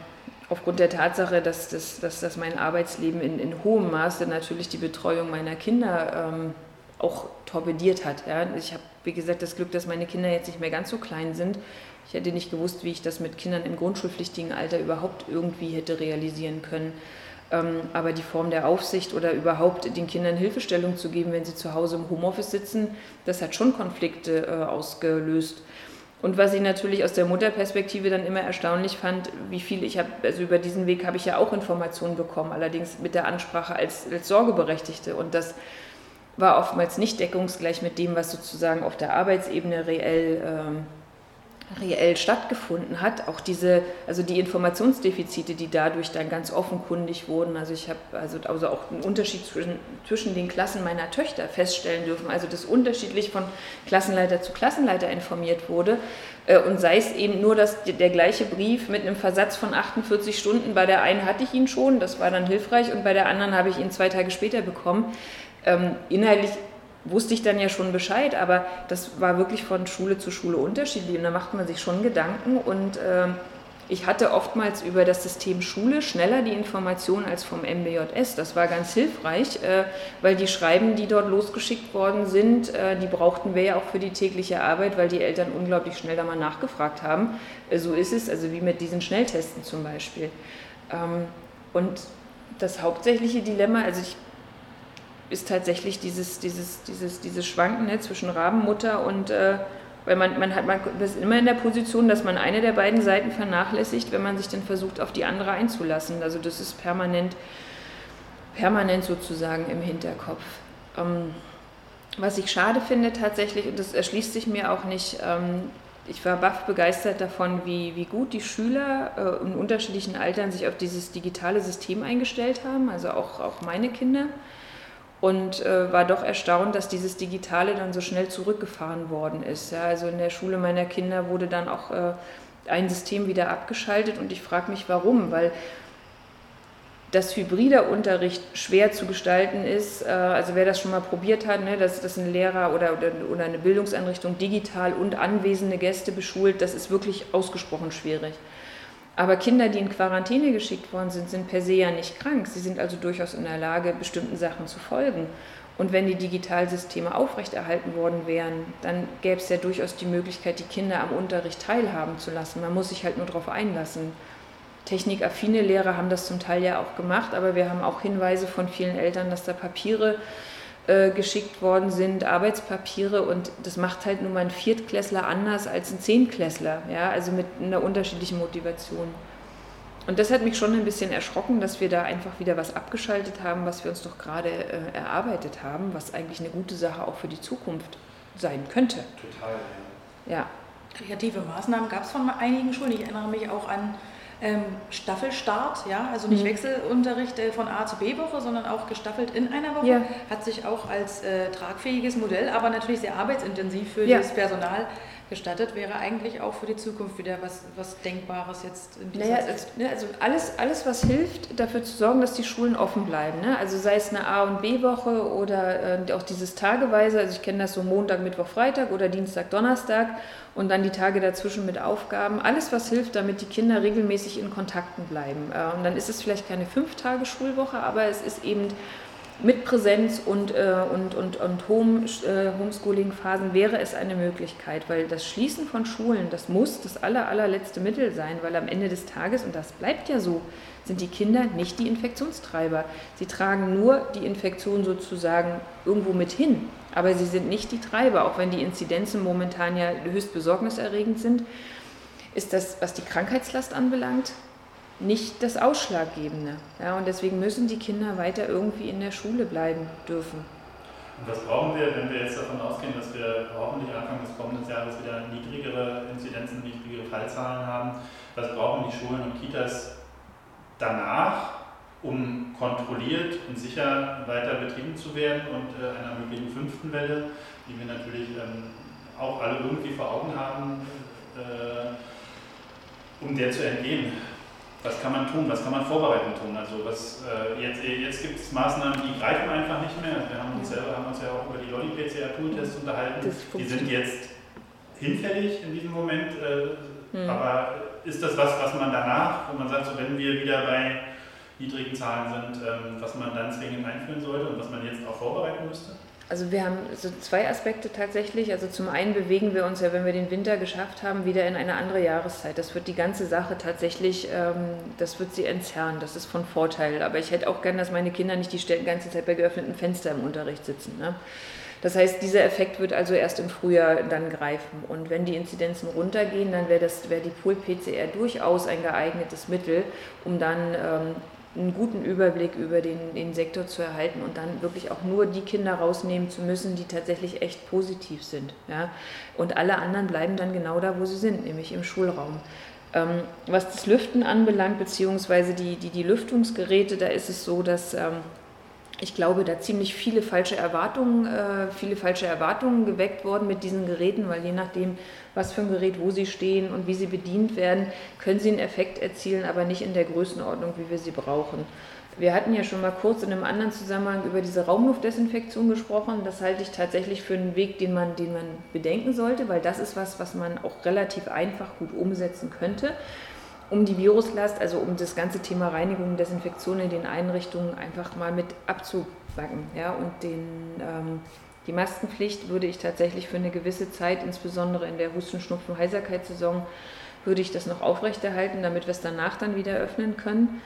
aufgrund der Tatsache, dass, das, dass, dass mein Arbeitsleben in, in hohem Maße natürlich die Betreuung meiner Kinder ähm, auch torpediert hat. Ja. Ich habe, wie gesagt, das Glück, dass meine Kinder jetzt nicht mehr ganz so klein sind. Ich hätte nicht gewusst, wie ich das mit Kindern im grundschulpflichtigen Alter überhaupt irgendwie hätte realisieren können. Ähm, aber die Form der Aufsicht oder überhaupt den Kindern Hilfestellung zu geben, wenn sie zu Hause im Homeoffice sitzen, das hat schon Konflikte äh, ausgelöst. Und was ich natürlich aus der Mutterperspektive dann immer erstaunlich fand, wie viel ich habe, also über diesen Weg habe ich ja auch Informationen bekommen, allerdings mit der Ansprache als, als Sorgeberechtigte. Und das war oftmals nicht deckungsgleich mit dem, was sozusagen auf der Arbeitsebene reell ähm, reell stattgefunden hat. Auch diese, also die Informationsdefizite, die dadurch dann ganz offenkundig wurden. Also ich habe also, also auch einen Unterschied zwischen, zwischen den Klassen meiner Töchter feststellen dürfen. Also dass unterschiedlich von Klassenleiter zu Klassenleiter informiert wurde. Äh, und sei es eben nur, dass der gleiche Brief mit einem Versatz von 48 Stunden, bei der einen hatte ich ihn schon, das war dann hilfreich, und bei der anderen habe ich ihn zwei Tage später bekommen. Ähm, inhaltlich wusste ich dann ja schon Bescheid, aber das war wirklich von Schule zu Schule unterschiedlich und da macht man sich schon Gedanken und äh, ich hatte oftmals über das System Schule schneller die Informationen als vom MBJS. Das war ganz hilfreich, äh, weil die Schreiben, die dort losgeschickt worden sind, äh, die brauchten wir ja auch für die tägliche Arbeit, weil die Eltern unglaublich schnell da mal nachgefragt haben. Äh, so ist es, also wie mit diesen Schnelltesten zum Beispiel. Ähm, und das hauptsächliche Dilemma, also ich ist tatsächlich dieses, dieses, dieses, dieses Schwanken ne, zwischen Rabenmutter und, äh, Weil man, man hat man ist immer in der Position, dass man eine der beiden Seiten vernachlässigt, wenn man sich dann versucht, auf die andere einzulassen. Also das ist permanent, permanent sozusagen im Hinterkopf. Ähm, was ich schade finde tatsächlich, und das erschließt sich mir auch nicht, ähm, ich war baff begeistert davon, wie, wie gut die Schüler äh, in unterschiedlichen Altern sich auf dieses digitale System eingestellt haben, also auch, auch meine Kinder. Und äh, war doch erstaunt, dass dieses Digitale dann so schnell zurückgefahren worden ist. Ja, also in der Schule meiner Kinder wurde dann auch äh, ein System wieder abgeschaltet und ich frage mich, warum, weil dass hybrider Unterricht schwer zu gestalten ist. Äh, also wer das schon mal probiert hat, ne, dass, ein Lehrer oder eine Bildungseinrichtung digital und anwesende Gäste beschult, das ist wirklich ausgesprochen schwierig. Aber Kinder, die in Quarantäne geschickt worden sind, sind per se ja nicht krank. Sie sind also durchaus in der Lage, bestimmten Sachen zu folgen. Und wenn die Digitalsysteme aufrechterhalten worden wären, dann gäbe es ja durchaus die Möglichkeit, die Kinder am Unterricht teilhaben zu lassen. Man muss sich halt nur darauf einlassen technikaffine Lehrer haben das zum Teil ja auch gemacht, aber wir haben auch Hinweise von vielen Eltern, dass da Papiere äh, geschickt worden sind, Arbeitspapiere und das macht halt nun mal ein Viertklässler anders als ein Zehntklässler, ja, also mit einer unterschiedlichen Motivation. Und das hat mich schon ein bisschen erschrocken, dass wir da einfach wieder was abgeschaltet haben, was wir uns doch gerade äh, erarbeitet haben, was eigentlich eine gute Sache auch für die Zukunft sein könnte. Total, ja. ja. Kreative Maßnahmen gab es von einigen Schulen. Ich erinnere mich auch an ähm, Staffelstart, ja, also nicht mhm. Wechselunterricht äh, von A zu B Woche, sondern auch gestaffelt in einer Woche, ja. hat sich auch als äh, tragfähiges Modell, aber natürlich sehr arbeitsintensiv für ja. das Personal gestattet, wäre eigentlich auch für die Zukunft wieder was, was Denkbares jetzt in dieser naja, Zeit. Ne, also alles, alles, was hilft, dafür zu sorgen, dass die Schulen offen bleiben. Ne? Also sei es eine A- und B-Woche oder äh, auch dieses Tageweise, also ich kenne das so Montag, Mittwoch, Freitag oder Dienstag, Donnerstag und dann die Tage dazwischen mit Aufgaben. Alles, was hilft, damit die Kinder regelmäßig in Kontakten bleiben. Äh, und dann ist es vielleicht keine fünf Tage Schulwoche, aber es ist eben mit Präsenz und, äh, und, und, und Home, äh, Homeschooling-Phasen wäre es eine Möglichkeit, weil das Schließen von Schulen, das muss das aller, allerletzte Mittel sein, weil am Ende des Tages, und das bleibt ja so, sind die Kinder nicht die Infektionstreiber. Sie tragen nur die Infektion sozusagen irgendwo mit hin, aber sie sind nicht die Treiber, auch wenn die Inzidenzen momentan ja höchst besorgniserregend sind. Ist das, was die Krankheitslast anbelangt, nicht das Ausschlaggebende. Ja, und deswegen müssen die Kinder weiter irgendwie in der Schule bleiben dürfen. Und was brauchen wir, wenn wir jetzt davon ausgehen, dass wir hoffentlich Anfang des kommenden Jahres wieder niedrigere Inzidenzen, niedrigere Fallzahlen haben? Was brauchen die Schulen und Kitas danach, um kontrolliert und sicher weiter betrieben zu werden und äh, einer möglichen fünften Welle, die wir natürlich ähm, auch alle irgendwie vor Augen haben, äh, um der zu entgehen? Was kann man tun, was kann man vorbereitend tun? Also was, äh, jetzt, jetzt gibt es Maßnahmen, die greifen einfach nicht mehr. Wir haben uns, selber, haben uns ja auch über die Lolli-PCR-Tool-Tests unterhalten. Die sind jetzt hinfällig in diesem Moment. Äh, mhm. Aber ist das was, was man danach, wo man sagt, so wenn wir wieder bei niedrigen Zahlen sind, ähm, was man dann zwingend einführen sollte und was man jetzt auch vorbereiten müsste? Also wir haben so zwei Aspekte tatsächlich. Also zum einen bewegen wir uns ja, wenn wir den Winter geschafft haben, wieder in eine andere Jahreszeit. Das wird die ganze Sache tatsächlich, ähm, das wird sie entzerren. Das ist von Vorteil. Aber ich hätte auch gern, dass meine Kinder nicht die ganze Zeit bei geöffneten Fenstern im Unterricht sitzen. Ne? Das heißt, dieser Effekt wird also erst im Frühjahr dann greifen. Und wenn die Inzidenzen runtergehen, dann wäre wär die Pool-PCR durchaus ein geeignetes Mittel, um dann ähm, einen guten Überblick über den, den Sektor zu erhalten und dann wirklich auch nur die Kinder rausnehmen zu müssen, die tatsächlich echt positiv sind. Ja? Und alle anderen bleiben dann genau da, wo sie sind, nämlich im Schulraum. Ähm, was das Lüften anbelangt, beziehungsweise die, die, die Lüftungsgeräte, da ist es so, dass ähm, ich glaube, da ziemlich viele falsche Erwartungen, äh, viele falsche Erwartungen geweckt worden mit diesen Geräten, weil je nachdem, was für ein Gerät, wo sie stehen und wie sie bedient werden, können sie einen Effekt erzielen, aber nicht in der Größenordnung, wie wir sie brauchen. Wir hatten ja schon mal kurz in einem anderen Zusammenhang über diese Raumluftdesinfektion gesprochen. Das halte ich tatsächlich für einen Weg, den man, den man bedenken sollte, weil das ist was, was man auch relativ einfach gut umsetzen könnte, um die Viruslast, also um das ganze Thema Reinigung Desinfektion in den Einrichtungen einfach mal mit abzubacken. Ja, und den ähm, die Maskenpflicht würde ich tatsächlich für eine gewisse Zeit, insbesondere in der Husten, Schnupfen, Heiserkeitssaison, würde ich das noch aufrechterhalten, damit wir es danach dann wieder öffnen können.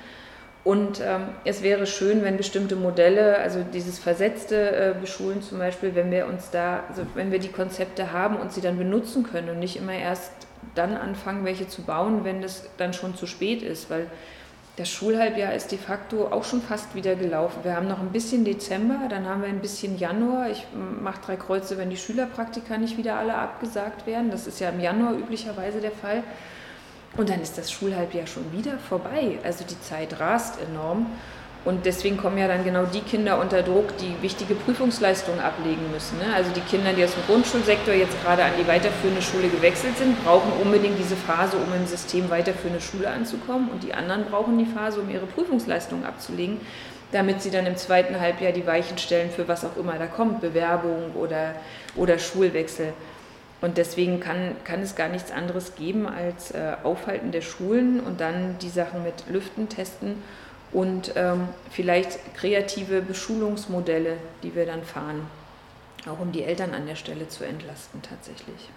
Und ähm, es wäre schön, wenn bestimmte Modelle, also dieses versetzte äh, Beschulen zum Beispiel, wenn wir uns da, also wenn wir die Konzepte haben und sie dann benutzen können und nicht immer erst dann anfangen, welche zu bauen, wenn das dann schon zu spät ist, weil das Schulhalbjahr ist de facto auch schon fast wieder gelaufen. Wir haben noch ein bisschen Dezember, dann haben wir ein bisschen Januar. Ich mache drei Kreuze, wenn die Schülerpraktika nicht wieder alle abgesagt werden. Das ist ja im Januar üblicherweise der Fall. Und dann ist das Schulhalbjahr schon wieder vorbei. Also die Zeit rast enorm. Und deswegen kommen ja dann genau die Kinder unter Druck, die wichtige Prüfungsleistungen ablegen müssen. Ne? Also die Kinder, die aus dem Grundschulsektor jetzt gerade an die weiterführende Schule gewechselt sind, brauchen unbedingt diese Phase, um im System weiterführende Schule anzukommen. Und die anderen brauchen die Phase, um ihre Prüfungsleistungen abzulegen, damit sie dann im zweiten Halbjahr die Weichen stellen für was auch immer da kommt, Bewerbung oder, oder Schulwechsel. Und deswegen kann, kann es gar nichts anderes geben als äh, Aufhalten der Schulen und dann die Sachen mit Lüften testen und ähm, vielleicht kreative Beschulungsmodelle, die wir dann fahren, auch um die Eltern an der Stelle zu entlasten tatsächlich.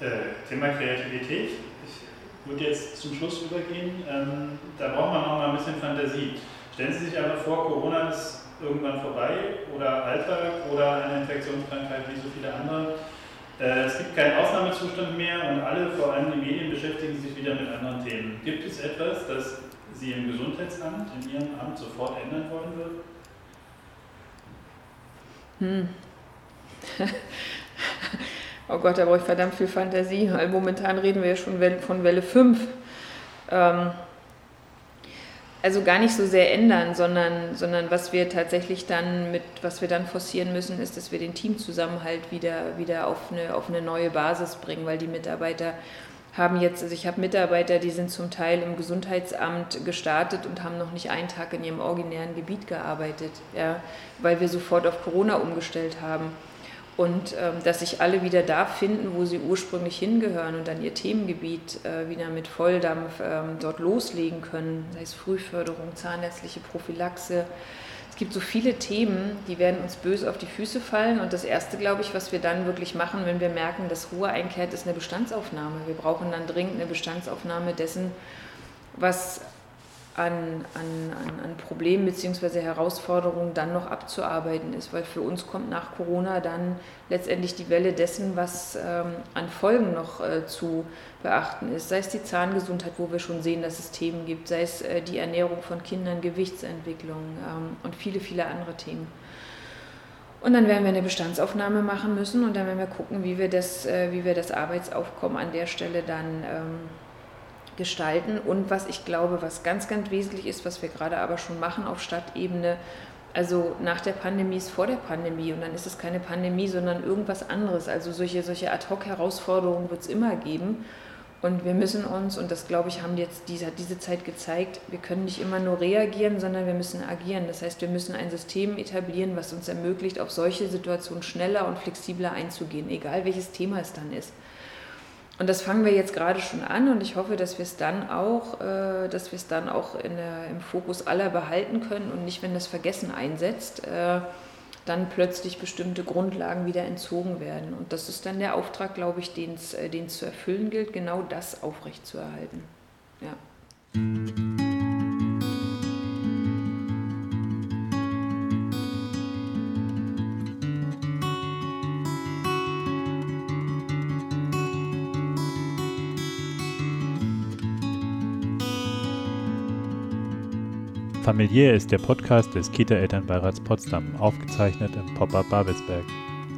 Äh, Thema Kreativität. Ich würde jetzt zum Schluss übergehen. Ähm, da braucht man noch mal ein bisschen Fantasie. Stellen Sie sich aber vor, Corona ist irgendwann vorbei oder Alltag oder eine Infektionskrankheit wie so viele andere äh, es gibt keinen Ausnahmezustand mehr und alle, vor allem die Medien, beschäftigen sich wieder mit anderen Themen. Gibt es etwas, das Sie im Gesundheitsamt, in Ihrem Amt sofort ändern wollen würden? Hm. oh Gott, da brauche ich verdammt viel Fantasie, weil momentan reden wir ja schon von Welle 5. Ähm, also gar nicht so sehr ändern, sondern, sondern was wir tatsächlich dann mit, was wir dann forcieren müssen, ist, dass wir den Teamzusammenhalt wieder, wieder auf, eine, auf eine neue Basis bringen, weil die Mitarbeiter haben jetzt, also ich habe Mitarbeiter, die sind zum Teil im Gesundheitsamt gestartet und haben noch nicht einen Tag in ihrem originären Gebiet gearbeitet, ja, weil wir sofort auf Corona umgestellt haben und ähm, dass sich alle wieder da finden, wo sie ursprünglich hingehören und dann ihr Themengebiet äh, wieder mit Volldampf ähm, dort loslegen können, sei es Frühförderung, zahnärztliche Prophylaxe. Es gibt so viele Themen, die werden uns böse auf die Füße fallen. Und das Erste, glaube ich, was wir dann wirklich machen, wenn wir merken, dass Ruhe einkehrt, ist eine Bestandsaufnahme. Wir brauchen dann dringend eine Bestandsaufnahme dessen, was an, an, an Problemen bzw. Herausforderungen dann noch abzuarbeiten ist, weil für uns kommt nach Corona dann letztendlich die Welle dessen, was ähm, an Folgen noch äh, zu beachten ist, sei es die Zahngesundheit, wo wir schon sehen, dass es Themen gibt, sei es äh, die Ernährung von Kindern, Gewichtsentwicklung ähm, und viele, viele andere Themen. Und dann werden wir eine Bestandsaufnahme machen müssen und dann werden wir gucken, wie wir das, äh, wie wir das Arbeitsaufkommen an der Stelle dann ähm, gestalten. Und was ich glaube, was ganz, ganz wesentlich ist, was wir gerade aber schon machen auf Stadtebene, also nach der Pandemie ist vor der Pandemie und dann ist es keine Pandemie, sondern irgendwas anderes. Also solche, solche Ad-Hoc-Herausforderungen wird es immer geben. Und wir müssen uns, und das glaube ich, haben jetzt diese, diese Zeit gezeigt, wir können nicht immer nur reagieren, sondern wir müssen agieren. Das heißt, wir müssen ein System etablieren, was uns ermöglicht, auf solche Situationen schneller und flexibler einzugehen, egal welches Thema es dann ist. Und das fangen wir jetzt gerade schon an und ich hoffe, dass wir es dann auch, äh, dass wir es dann auch der, im Fokus aller behalten können und nicht, wenn das Vergessen einsetzt, äh, dann plötzlich bestimmte Grundlagen wieder entzogen werden. Und das ist dann der Auftrag, glaube ich, den es äh, zu erfüllen gilt, genau das aufrechtzuerhalten. Ja. Familiär ist der Podcast des Kita-Elternbeirats Potsdam, aufgezeichnet im Pop-Up Babelsberg.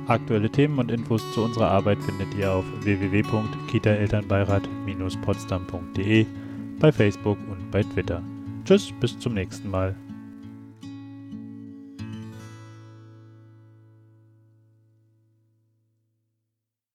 Aktuelle Themen und Infos zu unserer Arbeit findet ihr auf www.kitaelternbeirat-potsdam.de, bei Facebook und bei Twitter. Tschüss, bis zum nächsten Mal.